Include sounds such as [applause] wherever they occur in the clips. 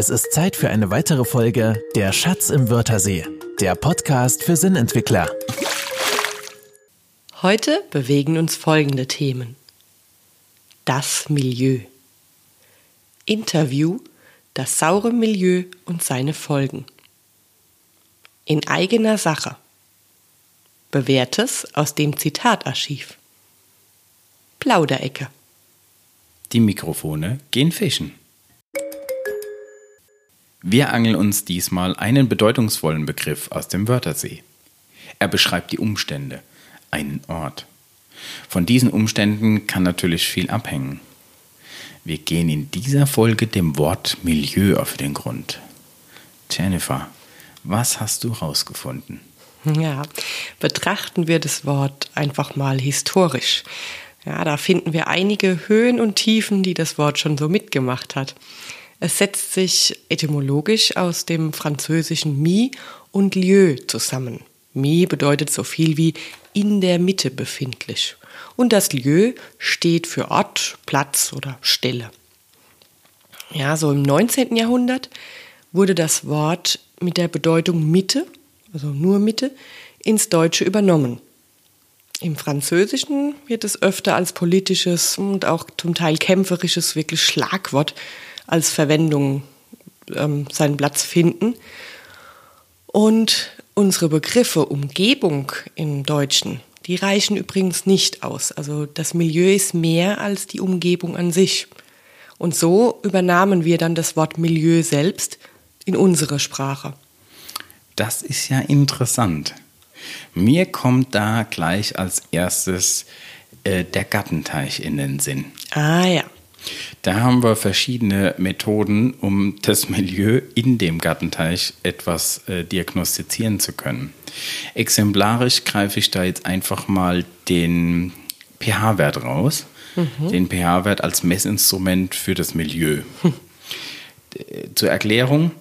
Es ist Zeit für eine weitere Folge Der Schatz im Wörthersee, der Podcast für Sinnentwickler. Heute bewegen uns folgende Themen. Das Milieu. Interview, das saure Milieu und seine Folgen. In eigener Sache. Bewährtes aus dem Zitatarchiv. Plauderecke. Die Mikrofone gehen fischen. Wir angeln uns diesmal einen bedeutungsvollen Begriff aus dem Wörthersee. Er beschreibt die Umstände, einen Ort. Von diesen Umständen kann natürlich viel abhängen. Wir gehen in dieser Folge dem Wort Milieu auf den Grund. Jennifer, was hast du rausgefunden? Ja, betrachten wir das Wort einfach mal historisch. Ja, da finden wir einige Höhen und Tiefen, die das Wort schon so mitgemacht hat. Es setzt sich etymologisch aus dem französischen mi und lieu zusammen. Mi bedeutet so viel wie in der Mitte befindlich. Und das lieu steht für Ort, Platz oder Stelle. Ja, so im 19. Jahrhundert wurde das Wort mit der Bedeutung Mitte, also nur Mitte, ins Deutsche übernommen. Im Französischen wird es öfter als politisches und auch zum Teil kämpferisches wirklich Schlagwort als Verwendung ähm, seinen Platz finden. Und unsere Begriffe Umgebung im Deutschen, die reichen übrigens nicht aus. Also das Milieu ist mehr als die Umgebung an sich. Und so übernahmen wir dann das Wort Milieu selbst in unsere Sprache. Das ist ja interessant. Mir kommt da gleich als erstes äh, der Gattenteich in den Sinn. Ah ja. Da haben wir verschiedene Methoden, um das Milieu in dem Gattenteich etwas äh, diagnostizieren zu können. Exemplarisch greife ich da jetzt einfach mal den pH-Wert raus, mhm. den pH-Wert als Messinstrument für das Milieu. Hm. Zur Erklärung,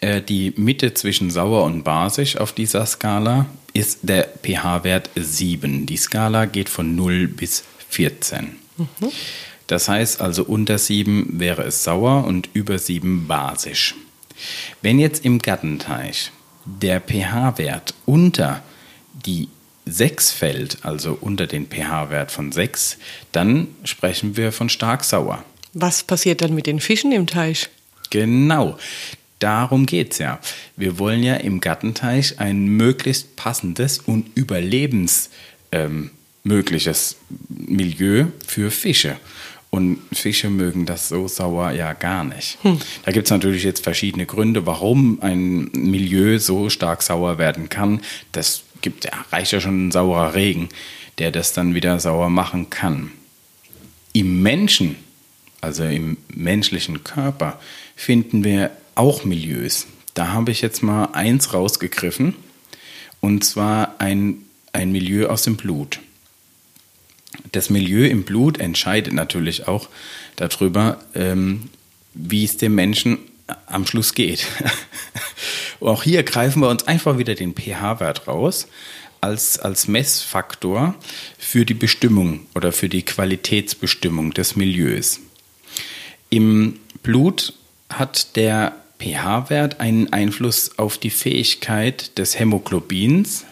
äh, die Mitte zwischen sauer und basisch auf dieser Skala ist der pH-Wert 7. Die Skala geht von 0 bis 14. Mhm. Das heißt also unter 7 wäre es sauer und über 7 basisch. Wenn jetzt im Gattenteich der pH-Wert unter die 6 fällt, also unter den pH-Wert von 6, dann sprechen wir von stark sauer. Was passiert dann mit den Fischen im Teich? Genau. Darum geht es ja. Wir wollen ja im Gattenteich ein möglichst passendes und überlebensmögliches ähm, Milieu für Fische. Und Fische mögen das so sauer ja gar nicht. Hm. Da gibt es natürlich jetzt verschiedene Gründe, warum ein Milieu so stark sauer werden kann. Das gibt, ja, reicht ja schon ein saurer Regen, der das dann wieder sauer machen kann. Im Menschen, also im menschlichen Körper, finden wir auch Milieus. Da habe ich jetzt mal eins rausgegriffen, und zwar ein, ein Milieu aus dem Blut. Das Milieu im Blut entscheidet natürlich auch darüber, ähm, wie es dem Menschen am Schluss geht. [laughs] auch hier greifen wir uns einfach wieder den pH-Wert raus als, als Messfaktor für die Bestimmung oder für die Qualitätsbestimmung des Milieus. Im Blut hat der pH-Wert einen Einfluss auf die Fähigkeit des Hämoglobins,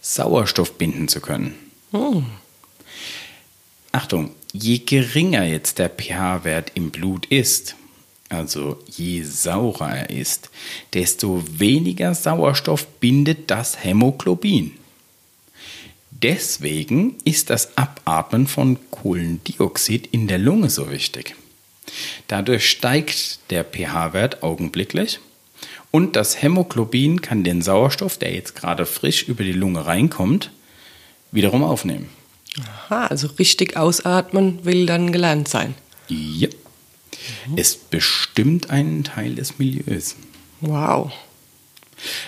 Sauerstoff binden zu können. Oh. Achtung, je geringer jetzt der pH-Wert im Blut ist, also je saurer er ist, desto weniger Sauerstoff bindet das Hämoglobin. Deswegen ist das Abatmen von Kohlendioxid in der Lunge so wichtig. Dadurch steigt der pH-Wert augenblicklich und das Hämoglobin kann den Sauerstoff, der jetzt gerade frisch über die Lunge reinkommt, wiederum aufnehmen. Aha, also richtig ausatmen will dann gelernt sein. Ja. Mhm. Es bestimmt einen Teil des Milieus. Wow.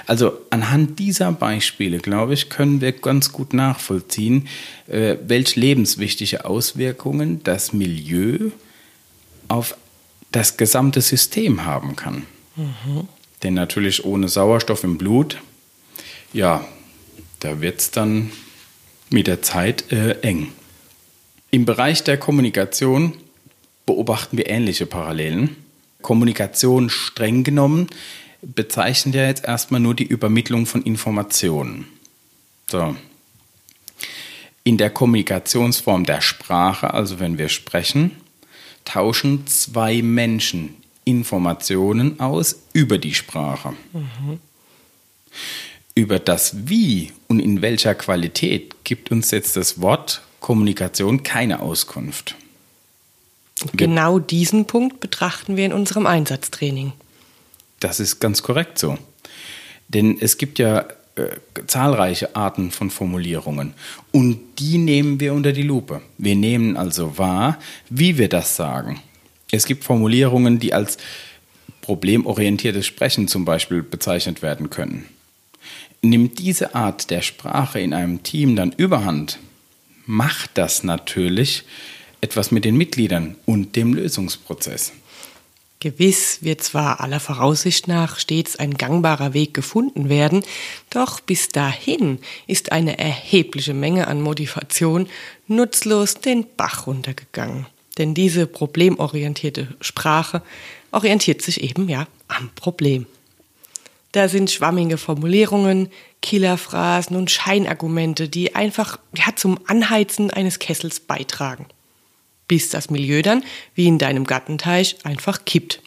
Also anhand dieser Beispiele, glaube ich, können wir ganz gut nachvollziehen, äh, welche lebenswichtige Auswirkungen das Milieu auf das gesamte System haben kann. Mhm. Denn natürlich ohne Sauerstoff im Blut, ja, da wird es dann mit der Zeit äh, eng. Im Bereich der Kommunikation beobachten wir ähnliche Parallelen. Kommunikation streng genommen bezeichnet ja jetzt erstmal nur die Übermittlung von Informationen. So. In der Kommunikationsform der Sprache, also wenn wir sprechen, tauschen zwei Menschen Informationen aus über die Sprache. Mhm. Über das Wie und in welcher Qualität gibt uns jetzt das Wort Kommunikation keine Auskunft. Genau diesen Punkt betrachten wir in unserem Einsatztraining. Das ist ganz korrekt so. Denn es gibt ja äh, zahlreiche Arten von Formulierungen und die nehmen wir unter die Lupe. Wir nehmen also wahr, wie wir das sagen. Es gibt Formulierungen, die als problemorientiertes Sprechen zum Beispiel bezeichnet werden können. Nimmt diese Art der Sprache in einem Team dann überhand, macht das natürlich etwas mit den Mitgliedern und dem Lösungsprozess. Gewiss wird zwar aller Voraussicht nach stets ein gangbarer Weg gefunden werden, doch bis dahin ist eine erhebliche Menge an Motivation nutzlos den Bach runtergegangen. Denn diese problemorientierte Sprache orientiert sich eben ja am Problem. Da sind schwammige Formulierungen, Killerphrasen und Scheinargumente, die einfach ja, zum Anheizen eines Kessels beitragen bis das Milieu dann, wie in deinem Gartenteich, einfach kippt.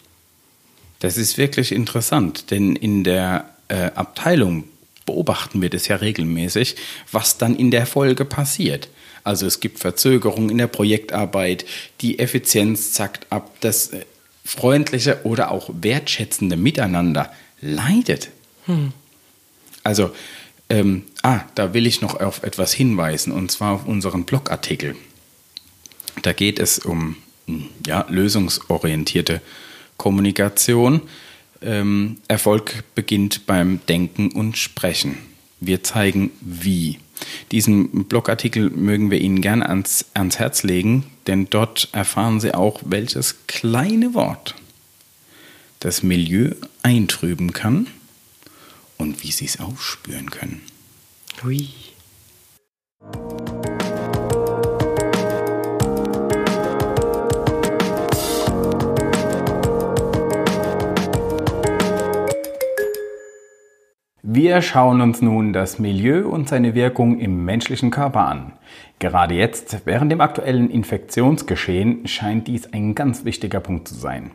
Das ist wirklich interessant, denn in der äh, Abteilung beobachten wir das ja regelmäßig, was dann in der Folge passiert. Also es gibt Verzögerungen in der Projektarbeit, die Effizienz zackt ab, das äh, freundliche oder auch wertschätzende Miteinander leidet. Hm. Also, ähm, ah, da will ich noch auf etwas hinweisen, und zwar auf unseren Blogartikel. Da geht es um ja, lösungsorientierte Kommunikation. Ähm, Erfolg beginnt beim Denken und Sprechen. Wir zeigen wie. Diesen Blogartikel mögen wir Ihnen gerne ans, ans Herz legen, denn dort erfahren Sie auch, welches kleine Wort das Milieu eintrüben kann und wie Sie es aufspüren können. Hui. Wir schauen uns nun das Milieu und seine Wirkung im menschlichen Körper an. Gerade jetzt, während dem aktuellen Infektionsgeschehen, scheint dies ein ganz wichtiger Punkt zu sein.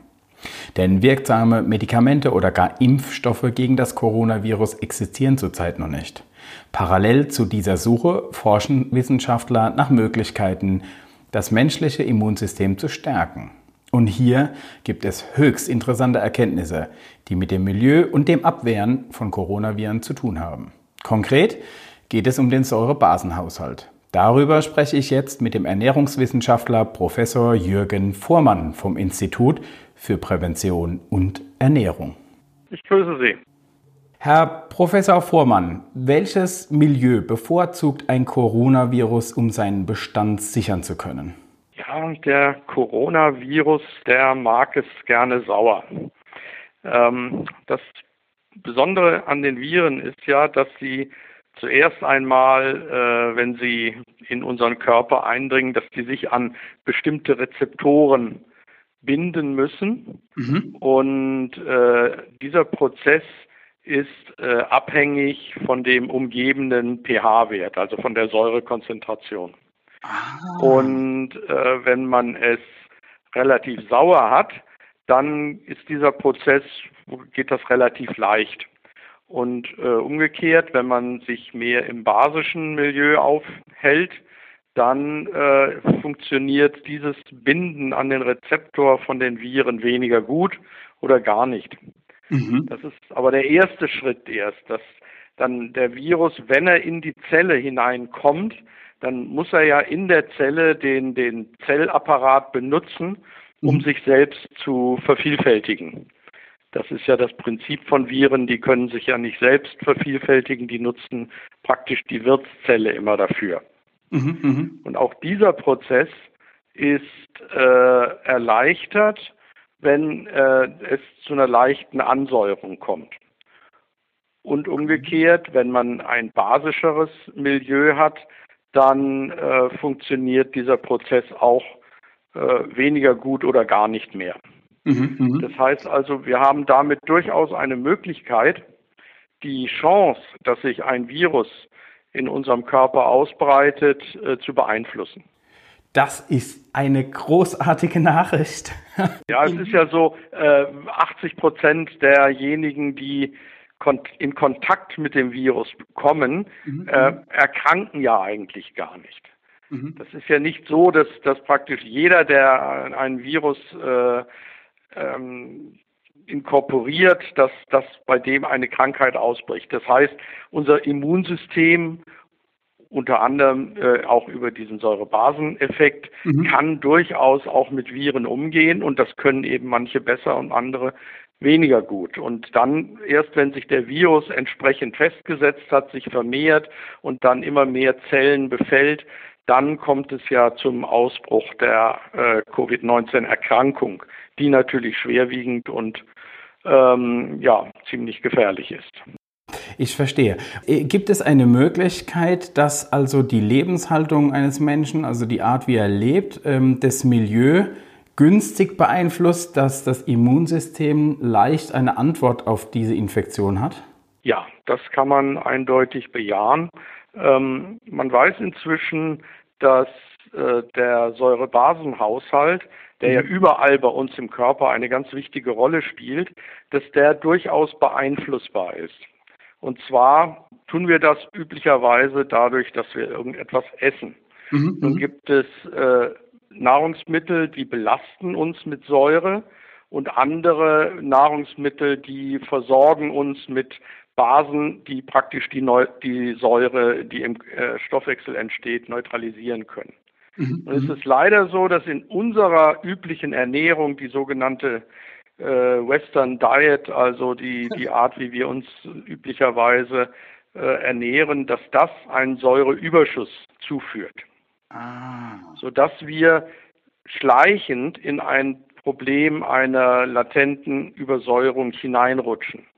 Denn wirksame Medikamente oder gar Impfstoffe gegen das Coronavirus existieren zurzeit noch nicht. Parallel zu dieser Suche forschen Wissenschaftler nach Möglichkeiten, das menschliche Immunsystem zu stärken. Und hier gibt es höchst interessante Erkenntnisse, die mit dem Milieu und dem Abwehren von Coronaviren zu tun haben. Konkret geht es um den Säurebasenhaushalt. Darüber spreche ich jetzt mit dem Ernährungswissenschaftler Professor Jürgen Vormann vom Institut für Prävention und Ernährung. Ich grüße Sie. Herr Professor Vormann, welches Milieu bevorzugt ein Coronavirus, um seinen Bestand sichern zu können? Ja, der Coronavirus, der mag es gerne sauer. Ähm, das Besondere an den Viren ist ja, dass sie zuerst einmal, äh, wenn sie in unseren Körper eindringen, dass sie sich an bestimmte Rezeptoren binden müssen. Mhm. Und äh, dieser Prozess ist äh, abhängig von dem umgebenden pH-Wert, also von der Säurekonzentration. Ah. Und äh, wenn man es relativ sauer hat, dann ist dieser Prozess, geht das relativ leicht. Und äh, umgekehrt, wenn man sich mehr im basischen Milieu aufhält, dann äh, funktioniert dieses Binden an den Rezeptor von den Viren weniger gut oder gar nicht. Mhm. Das ist aber der erste Schritt erst, dass dann der Virus, wenn er in die Zelle hineinkommt, dann muss er ja in der Zelle den, den Zellapparat benutzen, um mhm. sich selbst zu vervielfältigen. Das ist ja das Prinzip von Viren, die können sich ja nicht selbst vervielfältigen, die nutzen praktisch die Wirtszelle immer dafür. Mhm, mh. Und auch dieser Prozess ist äh, erleichtert, wenn äh, es zu einer leichten Ansäuerung kommt. Und umgekehrt, wenn man ein basischeres Milieu hat, dann äh, funktioniert dieser Prozess auch äh, weniger gut oder gar nicht mehr. Mhm, mhm, das heißt also, wir haben damit durchaus eine Möglichkeit, die Chance, dass sich ein Virus in unserem Körper ausbreitet, äh, zu beeinflussen. Das ist eine großartige Nachricht. [laughs] ja, es ist ja so, äh, 80 Prozent derjenigen, die in Kontakt mit dem Virus kommen, mhm. äh, erkranken ja eigentlich gar nicht. Mhm. Das ist ja nicht so, dass, dass praktisch jeder, der ein Virus äh, ähm, inkorporiert, dass, dass bei dem eine Krankheit ausbricht. Das heißt, unser Immunsystem unter anderem äh, auch über diesen Säurebaseneffekt, mhm. kann durchaus auch mit Viren umgehen und das können eben manche besser und andere weniger gut. Und dann erst, wenn sich der Virus entsprechend festgesetzt hat, sich vermehrt und dann immer mehr Zellen befällt, dann kommt es ja zum Ausbruch der äh, Covid-19-Erkrankung, die natürlich schwerwiegend und ähm, ja ziemlich gefährlich ist. Ich verstehe. Äh, gibt es eine Möglichkeit, dass also die Lebenshaltung eines Menschen, also die Art, wie er lebt, ähm, das Milieu günstig beeinflusst, dass das Immunsystem leicht eine Antwort auf diese Infektion hat? Ja, das kann man eindeutig bejahen. Ähm, man weiß inzwischen, dass äh, der Säurebasenhaushalt, der ja mhm. überall bei uns im Körper eine ganz wichtige Rolle spielt, dass der durchaus beeinflussbar ist. Und zwar tun wir das üblicherweise dadurch, dass wir irgendetwas essen. Mhm. Nun mhm. gibt es äh, Nahrungsmittel, die belasten uns mit Säure und andere Nahrungsmittel, die versorgen uns mit Basen, die praktisch die, Neu die Säure, die im äh, Stoffwechsel entsteht, neutralisieren können. Mhm. Und es ist leider so, dass in unserer üblichen Ernährung die sogenannte äh, Western Diet, also die, [laughs] die Art, wie wir uns üblicherweise äh, ernähren, dass das einen Säureüberschuss zuführt. Ah. Sodass wir schleichend in ein Problem einer latenten Übersäuerung hineinrutschen.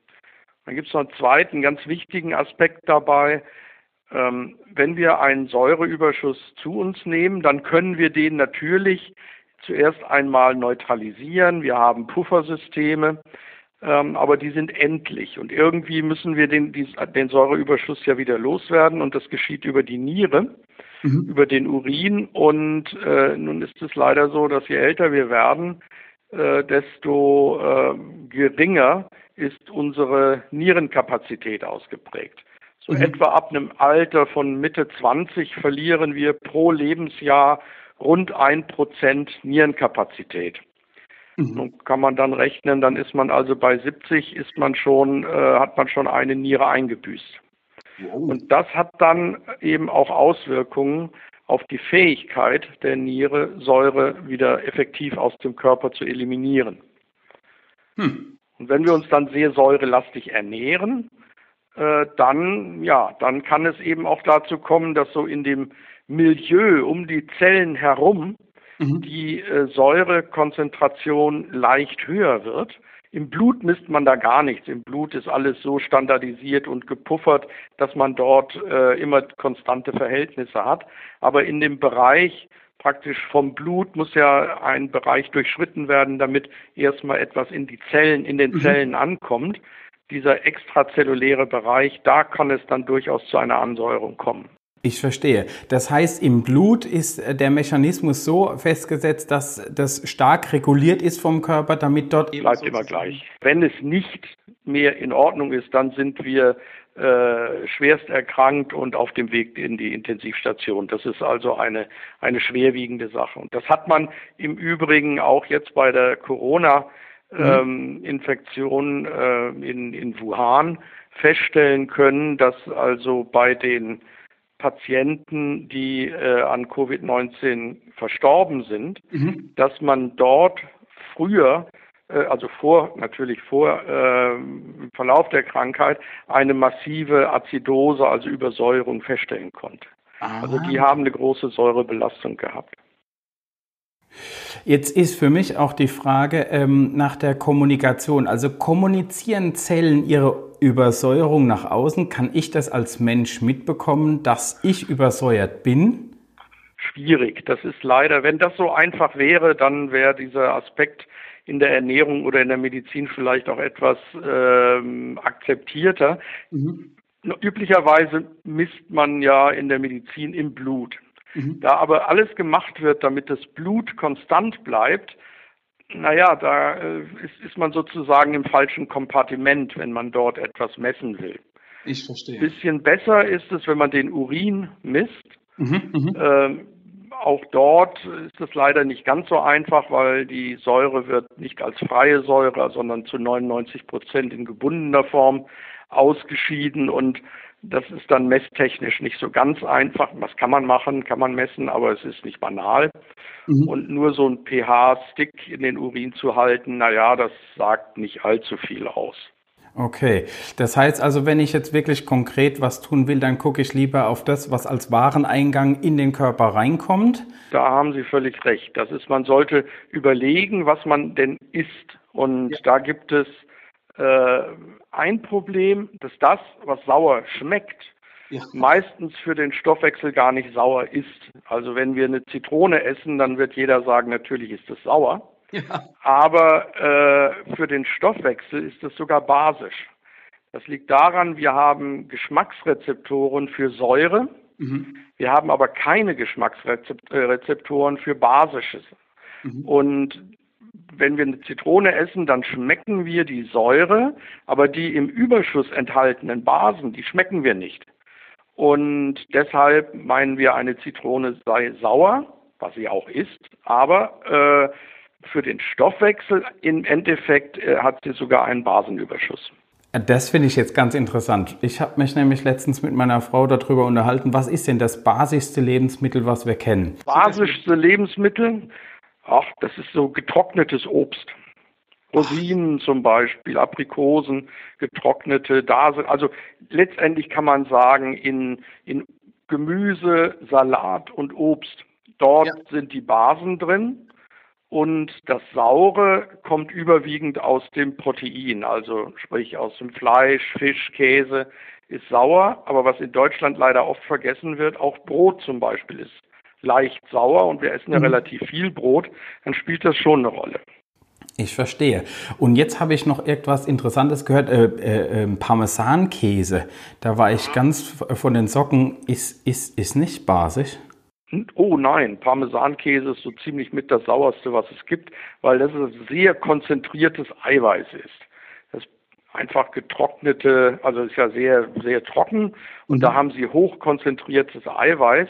Dann gibt es noch einen zweiten ganz wichtigen Aspekt dabei. Ähm, wenn wir einen Säureüberschuss zu uns nehmen, dann können wir den natürlich zuerst einmal neutralisieren. Wir haben Puffersysteme, ähm, aber die sind endlich. Und irgendwie müssen wir den, die, den Säureüberschuss ja wieder loswerden und das geschieht über die Niere, mhm. über den Urin. Und äh, nun ist es leider so, dass je älter wir werden, äh, desto äh, geringer ist unsere Nierenkapazität ausgeprägt. So mhm. etwa ab einem Alter von Mitte 20 verlieren wir pro Lebensjahr rund ein Prozent Nierenkapazität. Mhm. Und kann man dann rechnen, dann ist man also bei 70 ist man schon, äh, hat man schon eine Niere eingebüßt. Wow. Und das hat dann eben auch Auswirkungen auf die Fähigkeit der Niere, Säure wieder effektiv aus dem Körper zu eliminieren. Hm. Und wenn wir uns dann sehr säurelastig ernähren, äh, dann, ja, dann kann es eben auch dazu kommen, dass so in dem Milieu um die Zellen herum mhm. die äh, Säurekonzentration leicht höher wird. Im Blut misst man da gar nichts. Im Blut ist alles so standardisiert und gepuffert, dass man dort äh, immer konstante Verhältnisse hat. Aber in dem Bereich praktisch vom Blut muss ja ein Bereich durchschritten werden, damit erstmal etwas in die Zellen, in den mhm. Zellen ankommt. Dieser extrazelluläre Bereich, da kann es dann durchaus zu einer Ansäuerung kommen. Ich verstehe. Das heißt, im Blut ist äh, der Mechanismus so festgesetzt, dass das stark reguliert ist vom Körper, damit dort. Bleibt immer gleich. Wenn es nicht mehr in Ordnung ist, dann sind wir äh, schwerst erkrankt und auf dem Weg in die Intensivstation. Das ist also eine, eine schwerwiegende Sache. Und das hat man im Übrigen auch jetzt bei der Corona-Infektion mhm. ähm, äh, in, in Wuhan feststellen können, dass also bei den Patienten, die äh, an Covid-19 verstorben sind, mhm. dass man dort früher, also vor, natürlich vor äh, Verlauf der Krankheit, eine massive Azidose, also Übersäuerung feststellen konnte. Aha. Also die haben eine große Säurebelastung gehabt. Jetzt ist für mich auch die Frage ähm, nach der Kommunikation. Also kommunizieren Zellen ihre Übersäuerung nach außen? Kann ich das als Mensch mitbekommen, dass ich übersäuert bin? Schwierig. Das ist leider, wenn das so einfach wäre, dann wäre dieser Aspekt in der Ernährung oder in der Medizin vielleicht auch etwas ähm, akzeptierter. Mhm. Üblicherweise misst man ja in der Medizin im Blut. Mhm. Da aber alles gemacht wird, damit das Blut konstant bleibt, naja, da äh, ist, ist man sozusagen im falschen Kompartiment, wenn man dort etwas messen will. Ich verstehe. Bisschen besser ist es, wenn man den Urin misst. Mhm, mhm. ähm, auch dort ist es leider nicht ganz so einfach, weil die Säure wird nicht als freie Säure, sondern zu 99 Prozent in gebundener Form ausgeschieden und das ist dann messtechnisch nicht so ganz einfach. Was kann man machen, kann man messen, aber es ist nicht banal. Mhm. Und nur so ein pH-Stick in den Urin zu halten, naja, das sagt nicht allzu viel aus. Okay, das heißt also, wenn ich jetzt wirklich konkret was tun will, dann gucke ich lieber auf das, was als Wareneingang in den Körper reinkommt. Da haben Sie völlig recht. Das ist, man sollte überlegen, was man denn isst. Und ja. da gibt es äh, ein Problem, dass das, was sauer schmeckt, ja. meistens für den Stoffwechsel gar nicht sauer ist. Also wenn wir eine Zitrone essen, dann wird jeder sagen, natürlich ist es sauer. Ja. Aber äh, für den Stoffwechsel ist es sogar basisch. Das liegt daran, wir haben Geschmacksrezeptoren für Säure. Mhm. Wir haben aber keine Geschmacksrezeptoren für Basisches. Mhm. Und wenn wir eine Zitrone essen, dann schmecken wir die Säure, aber die im Überschuss enthaltenen Basen, die schmecken wir nicht. Und deshalb meinen wir, eine Zitrone sei sauer, was sie auch ist, aber äh, für den Stoffwechsel im Endeffekt äh, hat sie sogar einen Basenüberschuss. Das finde ich jetzt ganz interessant. Ich habe mich nämlich letztens mit meiner Frau darüber unterhalten, was ist denn das basischste Lebensmittel, was wir kennen? Basischste Lebensmittel? Ach, das ist so getrocknetes Obst. Rosinen zum Beispiel, Aprikosen, getrocknete, da sind, also letztendlich kann man sagen, in, in Gemüse, Salat und Obst, dort ja. sind die Basen drin. Und das Saure kommt überwiegend aus dem Protein, also sprich aus dem Fleisch, Fisch, Käse ist sauer. Aber was in Deutschland leider oft vergessen wird, auch Brot zum Beispiel ist leicht sauer und wir essen ja mhm. relativ viel Brot, dann spielt das schon eine Rolle. Ich verstehe. Und jetzt habe ich noch etwas Interessantes gehört, äh, äh, ähm, Parmesankäse. Da war ich ganz von den Socken. Ist, ist, ist nicht basisch? Oh nein, Parmesankäse ist so ziemlich mit das sauerste, was es gibt, weil das ein sehr konzentriertes Eiweiß ist. Das einfach getrocknete, also ist ja sehr, sehr trocken und mhm. da haben sie hochkonzentriertes Eiweiß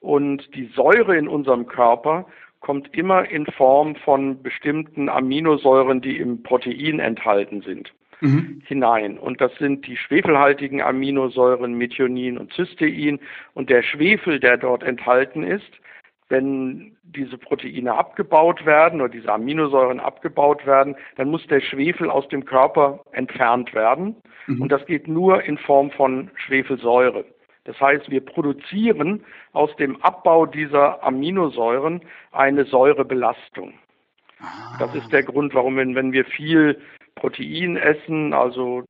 und die Säure in unserem Körper kommt immer in Form von bestimmten Aminosäuren, die im Protein enthalten sind mhm. hinein. Und das sind die schwefelhaltigen Aminosäuren Methionin und Cystein. Und der Schwefel, der dort enthalten ist, wenn diese Proteine abgebaut werden oder diese Aminosäuren abgebaut werden, dann muss der Schwefel aus dem Körper entfernt werden. Mhm. Und das geht nur in Form von Schwefelsäure. Das heißt, wir produzieren aus dem Abbau dieser Aminosäuren eine Säurebelastung. Das ist der Grund, warum, wenn, wenn wir viel Protein essen, also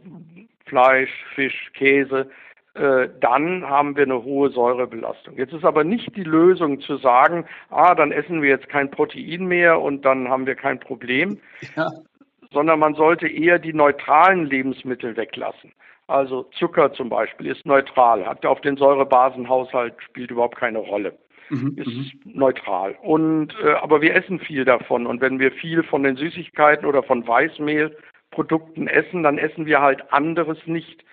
Fleisch, Fisch, Käse, äh, dann haben wir eine hohe Säurebelastung. Jetzt ist aber nicht die Lösung zu sagen, ah, dann essen wir jetzt kein Protein mehr und dann haben wir kein Problem, ja. sondern man sollte eher die neutralen Lebensmittel weglassen. Also Zucker zum Beispiel ist neutral, hat auf den Säurebasenhaushalt spielt überhaupt keine Rolle. Mhm, ist mhm. neutral. Und äh, aber wir essen viel davon und wenn wir viel von den Süßigkeiten oder von Weißmehl Produkten essen, dann essen wir halt anderes nicht.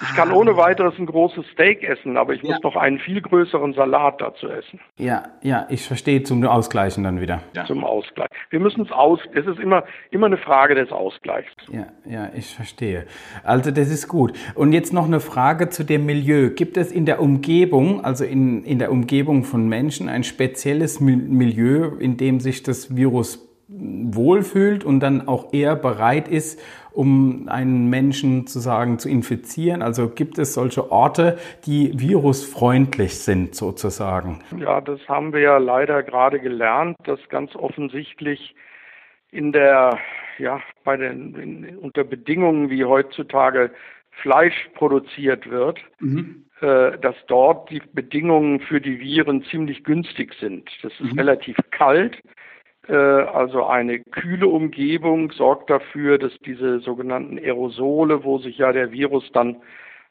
Ich kann ohne weiteres ein großes Steak essen, aber ich ja. muss noch einen viel größeren Salat dazu essen. Ja, ja, ich verstehe zum Ausgleichen dann wieder. Ja. Zum Ausgleich. Wir müssen es aus, es ist immer, immer eine Frage des Ausgleichs. Ja, ja, ich verstehe. Also das ist gut. Und jetzt noch eine Frage zu dem Milieu. Gibt es in der Umgebung, also in, in der Umgebung von Menschen, ein spezielles Milieu, in dem sich das Virus wohlfühlt und dann auch eher bereit ist, um einen Menschen zu sagen, zu infizieren? Also gibt es solche Orte, die virusfreundlich sind sozusagen? Ja, das haben wir ja leider gerade gelernt, dass ganz offensichtlich in der, ja, bei den, in, unter Bedingungen, wie heutzutage Fleisch produziert wird, mhm. äh, dass dort die Bedingungen für die Viren ziemlich günstig sind. Das ist mhm. relativ kalt also eine kühle Umgebung sorgt dafür, dass diese sogenannten Aerosole, wo sich ja der Virus dann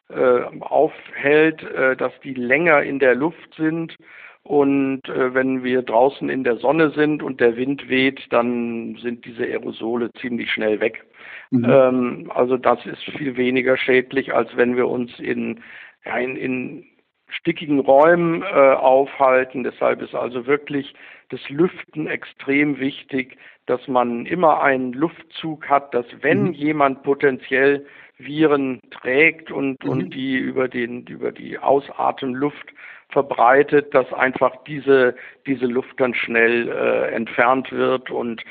äh, aufhält, äh, dass die länger in der Luft sind. Und äh, wenn wir draußen in der Sonne sind und der Wind weht, dann sind diese Aerosole ziemlich schnell weg. Mhm. Ähm, also das ist viel weniger schädlich, als wenn wir uns in, ja, in, in stickigen Räumen äh, aufhalten. Deshalb ist also wirklich das Lüften extrem wichtig, dass man immer einen Luftzug hat, dass wenn mhm. jemand potenziell Viren trägt und, mhm. und die über den, über die Ausatemluft verbreitet, dass einfach diese, diese Luft dann schnell äh, entfernt wird und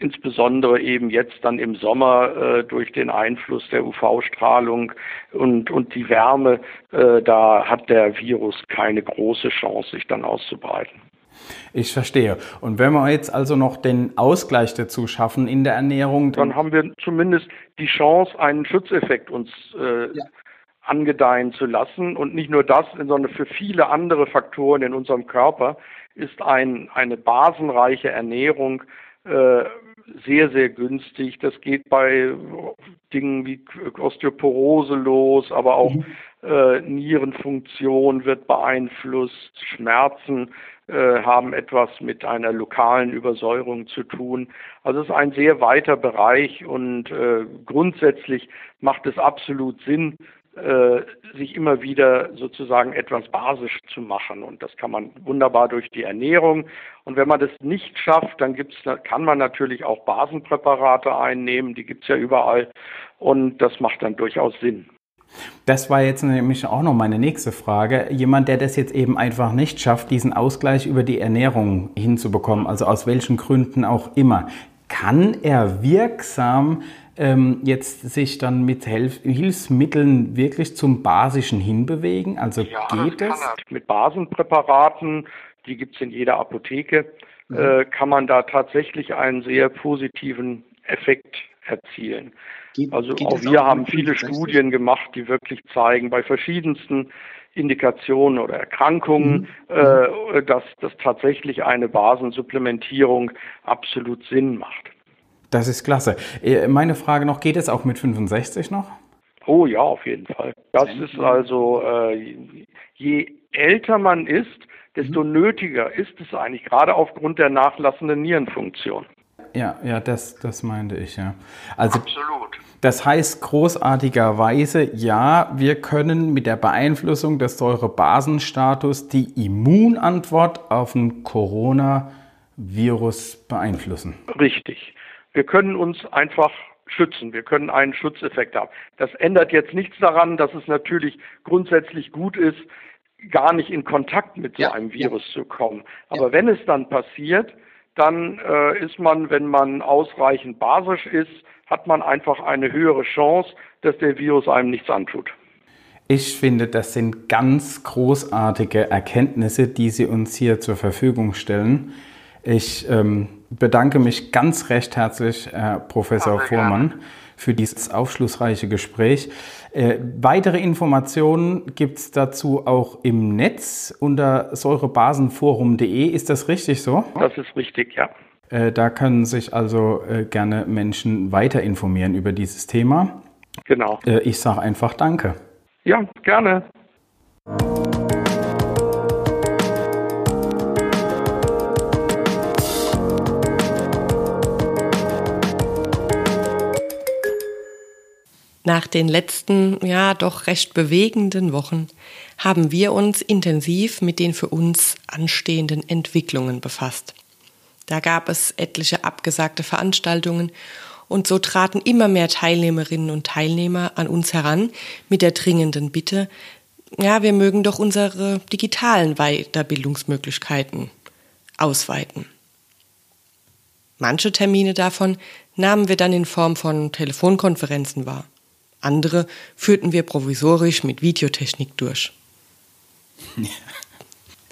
insbesondere eben jetzt dann im Sommer äh, durch den Einfluss der UV-Strahlung und, und die Wärme, äh, da hat der Virus keine große Chance, sich dann auszubreiten. Ich verstehe. Und wenn wir jetzt also noch den Ausgleich dazu schaffen in der Ernährung, dann, dann haben wir zumindest die Chance, einen Schutzeffekt uns äh, ja. angedeihen zu lassen. Und nicht nur das, sondern für viele andere Faktoren in unserem Körper ist ein, eine basenreiche Ernährung äh, sehr, sehr günstig. Das geht bei Dingen wie Osteoporose los, aber auch mhm. äh, Nierenfunktion wird beeinflusst, Schmerzen äh, haben etwas mit einer lokalen Übersäuerung zu tun. Also es ist ein sehr weiter Bereich und äh, grundsätzlich macht es absolut Sinn, äh, sich immer wieder sozusagen etwas basisch zu machen. Und das kann man wunderbar durch die Ernährung. Und wenn man das nicht schafft, dann gibt's, kann man natürlich auch Basenpräparate einnehmen, die gibt es ja überall. Und das macht dann durchaus Sinn. Das war jetzt nämlich auch noch meine nächste Frage. Jemand, der das jetzt eben einfach nicht schafft, diesen Ausgleich über die Ernährung hinzubekommen, also aus welchen Gründen auch immer, kann er wirksam ähm, jetzt sich dann mit Hilf Hilfsmitteln wirklich zum Basischen hinbewegen? Also ja, geht das? Mit Basenpräparaten, die gibt es in jeder Apotheke, mhm. äh, kann man da tatsächlich einen sehr positiven Effekt erzielen. Geht, also geht auch wir auch haben viele Studien gemacht, die wirklich zeigen, bei verschiedensten Indikationen oder Erkrankungen, mhm. äh, dass, dass tatsächlich eine Basensupplementierung absolut Sinn macht. Das ist klasse. Äh, meine Frage noch, geht es auch mit 65 noch? Oh ja, auf jeden Fall. Das ist also, äh, je älter man ist, desto mhm. nötiger ist es eigentlich, gerade aufgrund der nachlassenden Nierenfunktion. Ja, ja, das, das meinte ich, ja. Also, Absolut. Das heißt großartigerweise, ja, wir können mit der Beeinflussung des Säurebasenstatus die Immunantwort auf ein Coronavirus beeinflussen. Richtig. Wir können uns einfach schützen. Wir können einen Schutzeffekt haben. Das ändert jetzt nichts daran, dass es natürlich grundsätzlich gut ist, gar nicht in Kontakt mit so ja, einem Virus ja. zu kommen. Aber ja. wenn es dann passiert, dann äh, ist man, wenn man ausreichend basisch ist, hat man einfach eine höhere Chance, dass der Virus einem nichts antut. Ich finde, das sind ganz großartige Erkenntnisse, die Sie uns hier zur Verfügung stellen. Ich ähm, bedanke mich ganz recht herzlich, Herr Professor Fuhrmann, für dieses aufschlussreiche Gespräch. Äh, weitere Informationen gibt es dazu auch im Netz unter säurebasenforum.de. Ist das richtig so? Das ist richtig, ja. Äh, da können sich also äh, gerne Menschen weiter informieren über dieses Thema. Genau. Äh, ich sage einfach Danke. Ja, gerne. Nach den letzten, ja doch recht bewegenden Wochen haben wir uns intensiv mit den für uns anstehenden Entwicklungen befasst. Da gab es etliche abgesagte Veranstaltungen und so traten immer mehr Teilnehmerinnen und Teilnehmer an uns heran mit der dringenden Bitte, ja, wir mögen doch unsere digitalen Weiterbildungsmöglichkeiten ausweiten. Manche Termine davon nahmen wir dann in Form von Telefonkonferenzen wahr. Andere führten wir provisorisch mit Videotechnik durch. [laughs]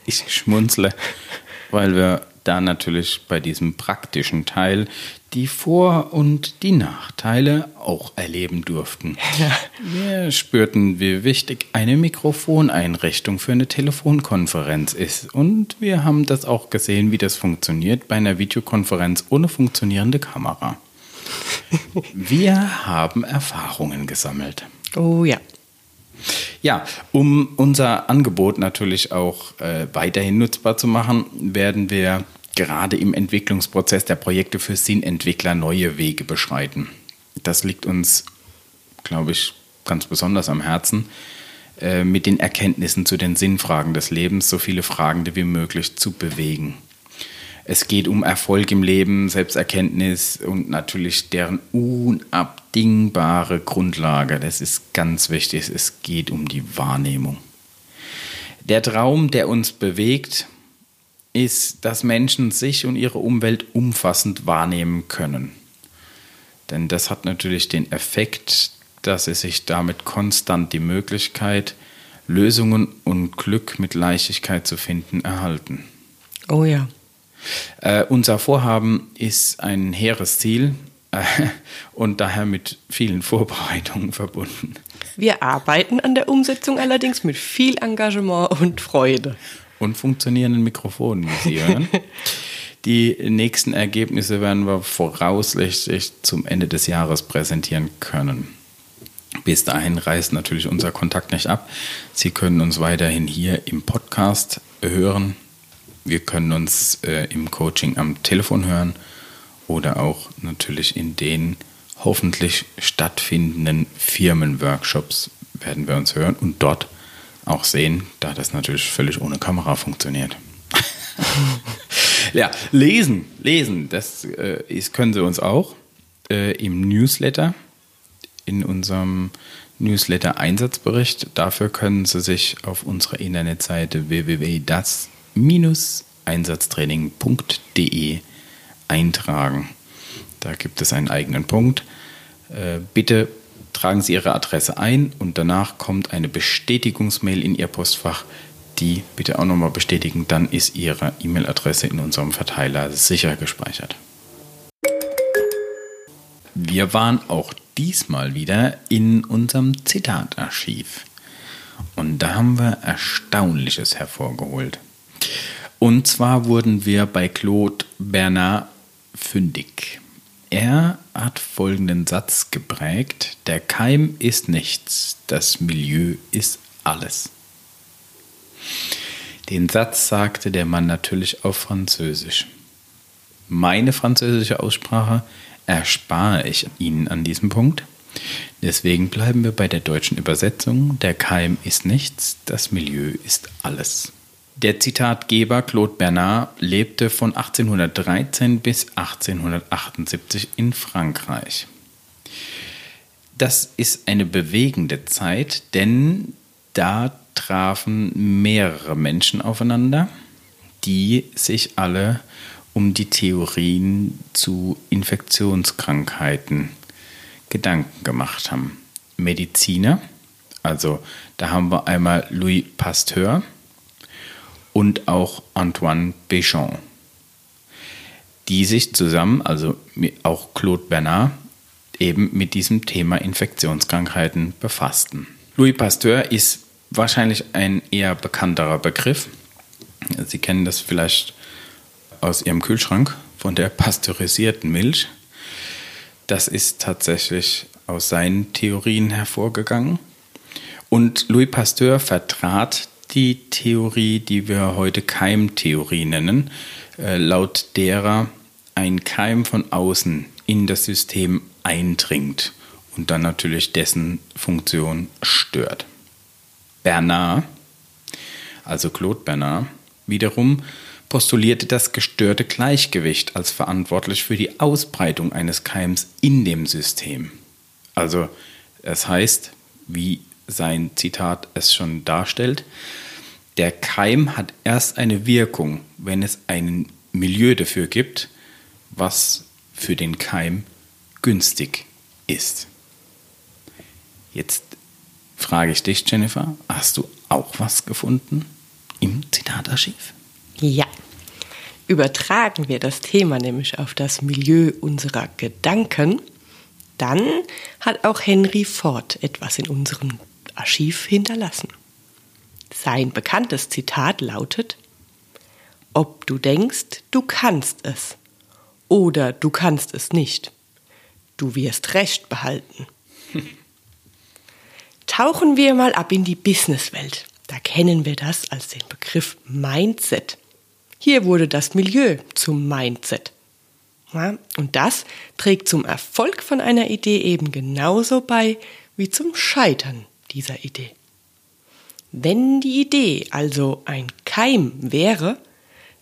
Ich schmunzle, weil wir da natürlich bei diesem praktischen Teil die Vor- und die Nachteile auch erleben durften. Wir spürten, wie wichtig eine Mikrofoneinrichtung für eine Telefonkonferenz ist. Und wir haben das auch gesehen, wie das funktioniert bei einer Videokonferenz ohne funktionierende Kamera. Wir haben Erfahrungen gesammelt. Oh ja. Ja, um unser Angebot natürlich auch äh, weiterhin nutzbar zu machen, werden wir gerade im Entwicklungsprozess der Projekte für Sinnentwickler neue Wege beschreiten. Das liegt uns, glaube ich, ganz besonders am Herzen, äh, mit den Erkenntnissen zu den Sinnfragen des Lebens so viele Fragende wie möglich zu bewegen. Es geht um Erfolg im Leben, Selbsterkenntnis und natürlich deren unabdingbare Grundlage. Das ist ganz wichtig. Es geht um die Wahrnehmung. Der Traum, der uns bewegt, ist, dass Menschen sich und ihre Umwelt umfassend wahrnehmen können. Denn das hat natürlich den Effekt, dass sie sich damit konstant die Möglichkeit, Lösungen und Glück mit Leichtigkeit zu finden, erhalten. Oh ja. Äh, unser Vorhaben ist ein hehres Ziel äh, und daher mit vielen Vorbereitungen verbunden. Wir arbeiten an der Umsetzung allerdings mit viel Engagement und Freude. Und funktionierenden Mikrofonen, wie Sie hören. [laughs] Die nächsten Ergebnisse werden wir voraussichtlich zum Ende des Jahres präsentieren können. Bis dahin reißt natürlich unser Kontakt nicht ab. Sie können uns weiterhin hier im Podcast hören, wir können uns äh, im Coaching am Telefon hören oder auch natürlich in den hoffentlich stattfindenden Firmenworkshops werden wir uns hören und dort auch sehen, da das natürlich völlig ohne Kamera funktioniert. [laughs] ja, lesen, lesen, das äh, ist, können Sie uns auch äh, im Newsletter, in unserem Newsletter-Einsatzbericht. Dafür können Sie sich auf unserer Internetseite www.das einsatztraining.de eintragen. Da gibt es einen eigenen Punkt. Äh, bitte tragen Sie Ihre Adresse ein und danach kommt eine Bestätigungsmail in Ihr Postfach. Die bitte auch nochmal bestätigen, dann ist Ihre E-Mail-Adresse in unserem Verteiler sicher gespeichert. Wir waren auch diesmal wieder in unserem Zitatarchiv. Und da haben wir Erstaunliches hervorgeholt. Und zwar wurden wir bei Claude Bernard fündig. Er hat folgenden Satz geprägt, der Keim ist nichts, das Milieu ist alles. Den Satz sagte der Mann natürlich auf Französisch. Meine französische Aussprache erspare ich Ihnen an diesem Punkt. Deswegen bleiben wir bei der deutschen Übersetzung. Der Keim ist nichts, das Milieu ist alles. Der Zitatgeber Claude Bernard lebte von 1813 bis 1878 in Frankreich. Das ist eine bewegende Zeit, denn da trafen mehrere Menschen aufeinander, die sich alle um die Theorien zu Infektionskrankheiten Gedanken gemacht haben. Mediziner, also da haben wir einmal Louis Pasteur, und auch Antoine Béchamp, die sich zusammen, also auch Claude Bernard, eben mit diesem Thema Infektionskrankheiten befassten. Louis Pasteur ist wahrscheinlich ein eher bekannterer Begriff. Sie kennen das vielleicht aus Ihrem Kühlschrank von der pasteurisierten Milch. Das ist tatsächlich aus seinen Theorien hervorgegangen. Und Louis Pasteur vertrat die Theorie, die wir heute Keimtheorie nennen, äh, laut derer ein Keim von außen in das System eindringt und dann natürlich dessen Funktion stört. Bernard, also Claude Bernard, wiederum postulierte das gestörte Gleichgewicht als verantwortlich für die Ausbreitung eines Keims in dem System. Also das heißt, wie sein Zitat es schon darstellt. Der Keim hat erst eine Wirkung, wenn es ein Milieu dafür gibt, was für den Keim günstig ist. Jetzt frage ich dich, Jennifer, hast du auch was gefunden im Zitatarchiv? Ja. Übertragen wir das Thema nämlich auf das Milieu unserer Gedanken, dann hat auch Henry Ford etwas in unserem Archiv hinterlassen. Sein bekanntes Zitat lautet, ob du denkst, du kannst es oder du kannst es nicht, du wirst Recht behalten. [laughs] Tauchen wir mal ab in die Businesswelt. Da kennen wir das als den Begriff Mindset. Hier wurde das Milieu zum Mindset. Ja, und das trägt zum Erfolg von einer Idee eben genauso bei wie zum Scheitern dieser Idee. Wenn die Idee also ein Keim wäre,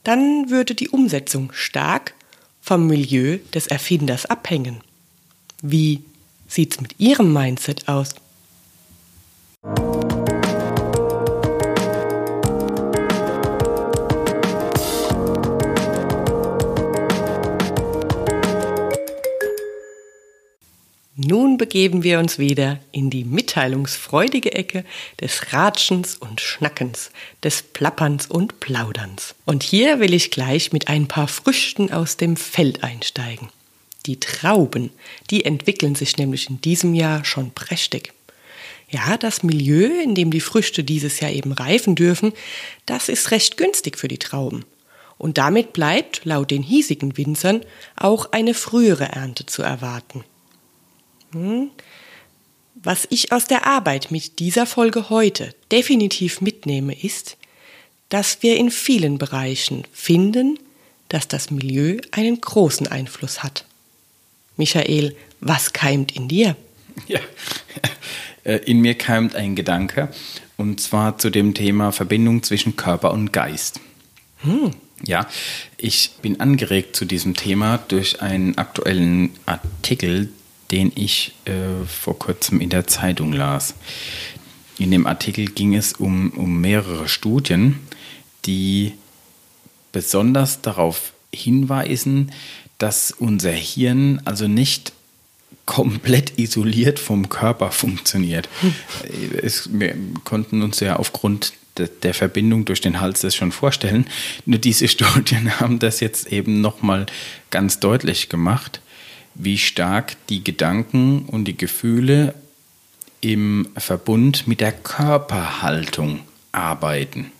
dann würde die Umsetzung stark vom Milieu des Erfinders abhängen. Wie sieht's mit Ihrem Mindset aus? Nun begeben wir uns wieder in die mitteilungsfreudige Ecke des Ratschens und Schnackens, des Plapperns und Plauderns. Und hier will ich gleich mit ein paar Früchten aus dem Feld einsteigen. Die Trauben, die entwickeln sich nämlich in diesem Jahr schon prächtig. Ja, das Milieu, in dem die Früchte dieses Jahr eben reifen dürfen, das ist recht günstig für die Trauben. Und damit bleibt, laut den hiesigen Winzern, auch eine frühere Ernte zu erwarten. Hm? Was ich aus der Arbeit mit dieser Folge heute definitiv mitnehme, ist, dass wir in vielen Bereichen finden, dass das Milieu einen großen Einfluss hat. Michael, was keimt in dir? [laughs] Ja, äh, in mir keimt ein Gedanke, und zwar zu dem Thema Verbindung zwischen Körper und Geist. Hm. Ja, ich bin angeregt zu diesem Thema durch einen aktuellen Artikel, den ich äh, vor kurzem in der Zeitung las. In dem Artikel ging es um, um mehrere Studien, die besonders darauf hinweisen, dass unser Hirn also nicht komplett isoliert vom Körper funktioniert. [laughs] Es, wir konnten uns ja aufgrund der Verbindung durch den Hals das schon vorstellen. Nur diese [laughs] Studien haben das jetzt eben nochmal ganz deutlich gemacht wie stark die Gedanken und die Gefühle im Verbund mit der Körperhaltung arbeiten.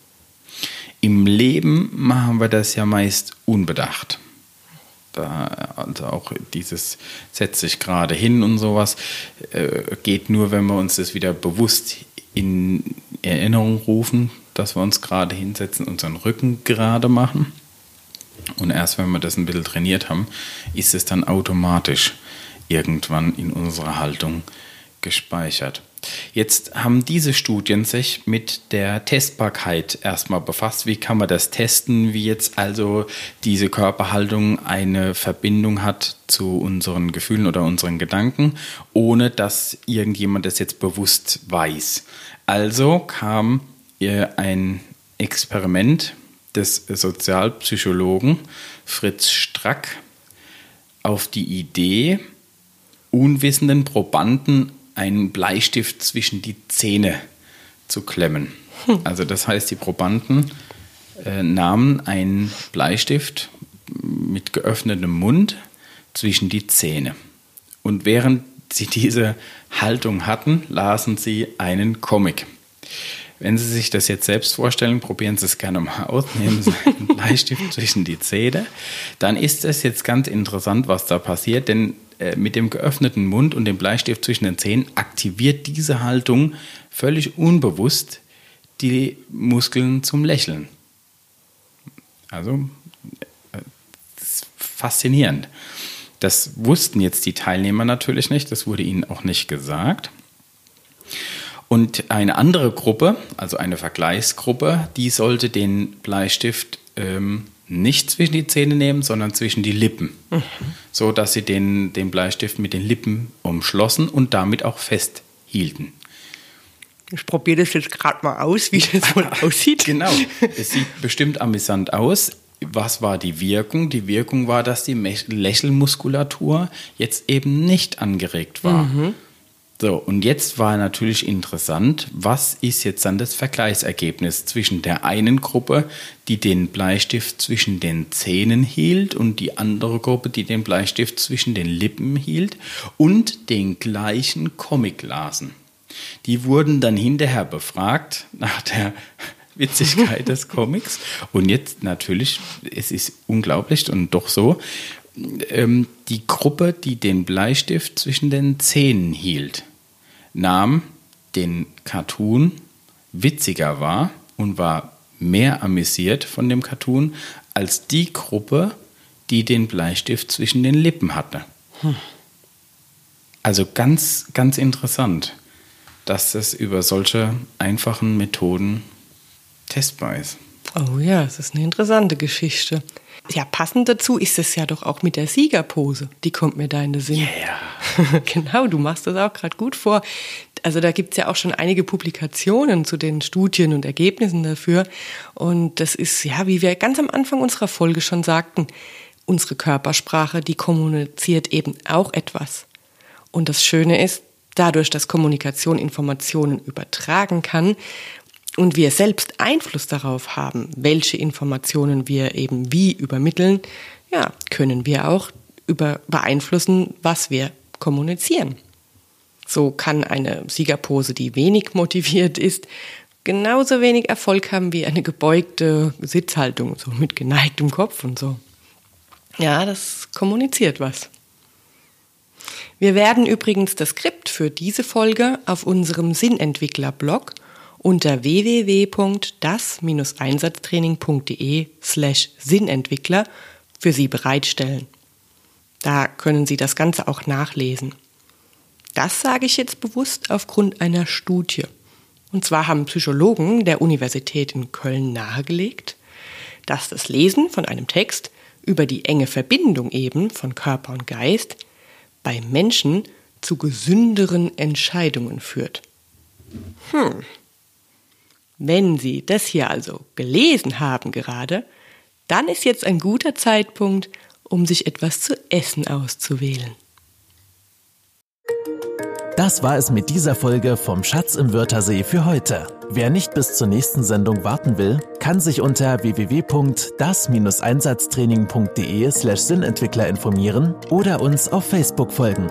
Im Leben machen wir das ja meist unbedacht. Da, also auch dieses setzt sich gerade hin und sowas äh, geht nur, wenn wir uns das wieder bewusst in Erinnerung rufen, dass wir uns gerade hinsetzen, unseren Rücken gerade machen und erst wenn wir das ein bisschen trainiert haben, ist es dann automatisch irgendwann in unserer Haltung gespeichert. Jetzt haben diese Studien sich mit der Testbarkeit erstmal befasst. Wie kann man das testen, wie jetzt also diese Körperhaltung eine Verbindung hat zu unseren Gefühlen oder unseren Gedanken, ohne dass irgendjemand das jetzt bewusst weiß. Also kam ein Experiment des Sozialpsychologen Fritz Strack auf die Idee, unwissenden Probanden einen Bleistift zwischen die Zähne zu klemmen. Hm. Also das heißt, die Probanden äh, nahmen einen Bleistift mit geöffnetem Mund zwischen die Zähne. Und während sie diese Haltung hatten, lasen sie einen Comic. Wenn Sie sich das jetzt selbst vorstellen, probieren Sie es gerne mal aus, nehmen Sie einen [laughs] Bleistift zwischen die Zähne. Dann ist es jetzt ganz interessant, was da passiert, denn äh, mit dem geöffneten Mund und dem Bleistift zwischen den Zähnen aktiviert diese Haltung völlig unbewusst die Muskeln zum Lächeln. Also, äh, das ist faszinierend. Das wussten jetzt die Teilnehmer natürlich nicht, das wurde ihnen auch nicht gesagt. Und eine andere Gruppe, also eine Vergleichsgruppe, die sollte den Bleistift ähm, nicht zwischen die Zähne nehmen, sondern zwischen die Lippen. Mhm. So dass sie den, den Bleistift mit den Lippen umschlossen und damit auch festhielten. Ich probiere das jetzt gerade mal aus, wie das wohl [laughs] aussieht. Genau, [laughs] es sieht bestimmt amüsant aus. Was war die Wirkung? Die Wirkung war, dass die Lächelmuskulatur jetzt eben nicht angeregt war. Mhm. So, und jetzt war natürlich interessant, was ist jetzt dann das Vergleichsergebnis zwischen der einen Gruppe, die den Bleistift zwischen den Zähnen hielt und die andere Gruppe, die den Bleistift zwischen den Lippen hielt und den gleichen Comic lasen. Die wurden dann hinterher befragt nach der [laughs] Witzigkeit des Comics. Und jetzt natürlich, es ist unglaublich und doch so, ähm, die Gruppe, die den Bleistift zwischen den Zähnen hielt, nahm den Cartoon witziger wahr und war mehr amüsiert von dem Cartoon als die Gruppe, die den Bleistift zwischen den Lippen hatte. Hm. Also ganz, ganz interessant, dass das über solche einfachen Methoden testbar ist. Oh ja, das ist eine interessante Geschichte. Ja, passend dazu ist es ja doch auch mit der Siegerpose. Die kommt mir da in den Sinn. Ja, yeah. [laughs] genau, du machst das auch gerade gut vor. Also da gibt es ja auch schon einige Publikationen zu den Studien und Ergebnissen dafür. Und das ist, ja, wie wir ganz am Anfang unserer Folge schon sagten, unsere Körpersprache, die kommuniziert eben auch etwas. Und das Schöne ist, dadurch, dass Kommunikation Informationen übertragen kann, und wir selbst Einfluss darauf haben, welche Informationen wir eben wie übermitteln, ja, können wir auch über beeinflussen, was wir kommunizieren. So kann eine Siegerpose, die wenig motiviert ist, genauso wenig Erfolg haben wie eine gebeugte Sitzhaltung, so mit geneigtem Kopf und so. Ja, das kommuniziert was. Wir werden übrigens das Skript für diese Folge auf unserem Sinnentwickler-Blog unter www.das-einsatztraining.de slash Sinnentwickler für Sie bereitstellen. Da können Sie das Ganze auch nachlesen. Das sage ich jetzt bewusst aufgrund einer Studie. Und zwar haben Psychologen der Universität in Köln nahegelegt, dass das Lesen von einem Text über die enge Verbindung eben von Körper und Geist bei Menschen zu gesünderen Entscheidungen führt. Hm, wenn Sie das hier also gelesen haben gerade, dann ist jetzt ein guter Zeitpunkt, um sich etwas zu essen auszuwählen. Das war es mit dieser Folge vom Schatz im Wörthersee für heute. Wer nicht bis zur nächsten Sendung warten will, kann sich unter www.das-einsatztraining.de slash Sinnentwickler informieren oder uns auf Facebook folgen.